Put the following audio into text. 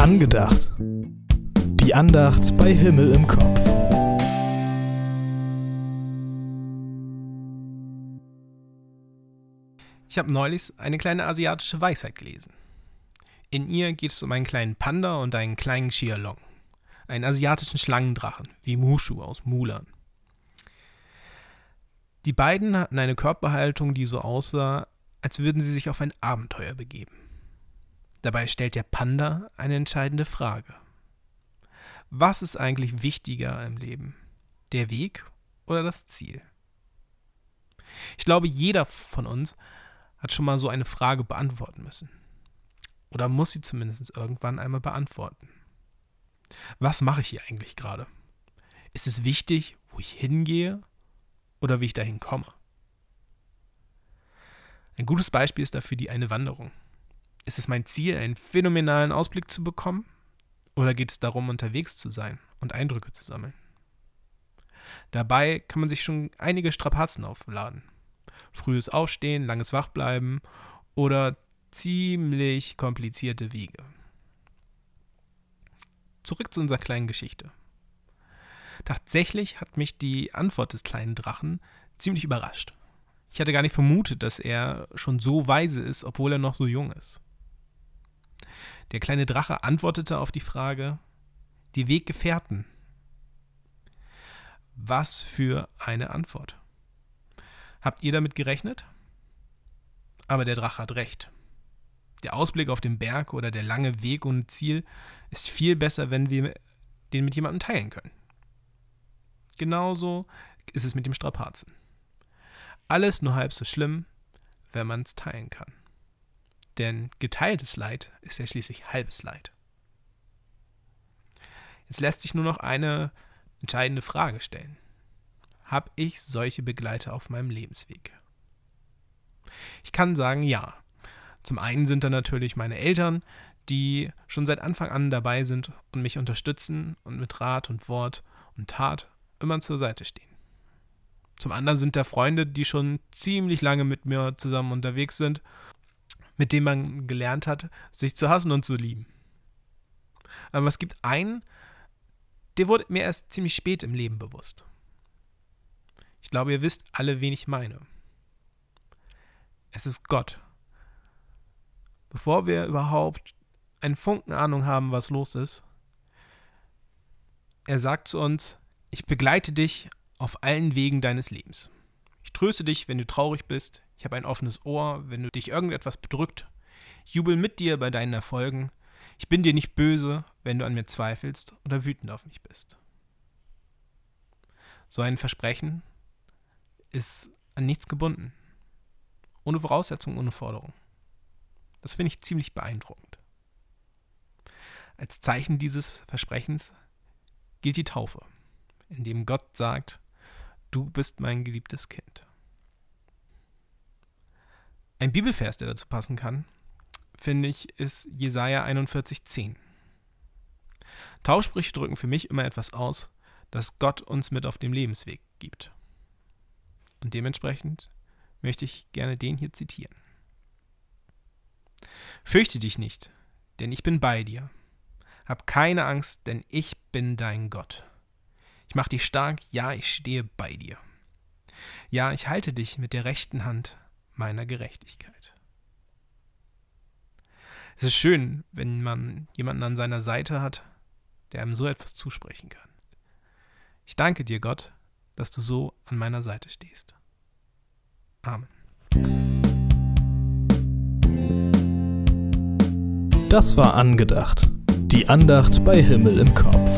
Angedacht. Die Andacht bei Himmel im Kopf. Ich habe neulich eine kleine asiatische Weisheit gelesen. In ihr geht es um einen kleinen Panda und einen kleinen Xialong, einen asiatischen Schlangendrachen, wie Mushu aus Mulan. Die beiden hatten eine Körperhaltung, die so aussah, als würden sie sich auf ein Abenteuer begeben. Dabei stellt der Panda eine entscheidende Frage. Was ist eigentlich wichtiger im Leben? Der Weg oder das Ziel? Ich glaube, jeder von uns hat schon mal so eine Frage beantworten müssen. Oder muss sie zumindest irgendwann einmal beantworten. Was mache ich hier eigentlich gerade? Ist es wichtig, wo ich hingehe oder wie ich dahin komme? Ein gutes Beispiel ist dafür die eine Wanderung. Ist es mein Ziel, einen phänomenalen Ausblick zu bekommen? Oder geht es darum, unterwegs zu sein und Eindrücke zu sammeln? Dabei kann man sich schon einige Strapazen aufladen. Frühes Aufstehen, langes Wachbleiben oder ziemlich komplizierte Wege. Zurück zu unserer kleinen Geschichte. Tatsächlich hat mich die Antwort des kleinen Drachen ziemlich überrascht. Ich hatte gar nicht vermutet, dass er schon so weise ist, obwohl er noch so jung ist. Der kleine Drache antwortete auf die Frage, die Weggefährten. Was für eine Antwort. Habt ihr damit gerechnet? Aber der Drache hat recht. Der Ausblick auf den Berg oder der lange Weg ohne Ziel ist viel besser, wenn wir den mit jemandem teilen können. Genauso ist es mit dem Strapazen. Alles nur halb so schlimm, wenn man es teilen kann. Denn geteiltes Leid ist ja schließlich halbes Leid. Jetzt lässt sich nur noch eine entscheidende Frage stellen. Habe ich solche Begleiter auf meinem Lebensweg? Ich kann sagen, ja. Zum einen sind da natürlich meine Eltern, die schon seit Anfang an dabei sind und mich unterstützen und mit Rat und Wort und Tat immer zur Seite stehen. Zum anderen sind da Freunde, die schon ziemlich lange mit mir zusammen unterwegs sind mit dem man gelernt hat, sich zu hassen und zu lieben. Aber es gibt einen, der wurde mir erst ziemlich spät im Leben bewusst. Ich glaube, ihr wisst alle, wen ich meine. Es ist Gott. Bevor wir überhaupt einen Funken Ahnung haben, was los ist, er sagt zu uns, ich begleite dich auf allen Wegen deines Lebens. Ich tröste dich, wenn du traurig bist. Ich habe ein offenes Ohr, wenn du dich irgendetwas bedrückt. Jubel mit dir bei deinen Erfolgen. Ich bin dir nicht böse, wenn du an mir zweifelst oder wütend auf mich bist. So ein Versprechen ist an nichts gebunden. Ohne Voraussetzung, ohne Forderung. Das finde ich ziemlich beeindruckend. Als Zeichen dieses Versprechens gilt die Taufe, in dem Gott sagt, Du bist mein geliebtes Kind. Ein Bibelvers, der dazu passen kann, finde ich, ist Jesaja 41,10. Taufsprüche drücken für mich immer etwas aus, das Gott uns mit auf dem Lebensweg gibt. Und dementsprechend möchte ich gerne den hier zitieren. Fürchte dich nicht, denn ich bin bei dir. Hab keine Angst, denn ich bin dein Gott. Ich mache dich stark, ja, ich stehe bei dir. Ja, ich halte dich mit der rechten Hand meiner Gerechtigkeit. Es ist schön, wenn man jemanden an seiner Seite hat, der einem so etwas zusprechen kann. Ich danke dir, Gott, dass du so an meiner Seite stehst. Amen. Das war angedacht. Die Andacht bei Himmel im Kopf.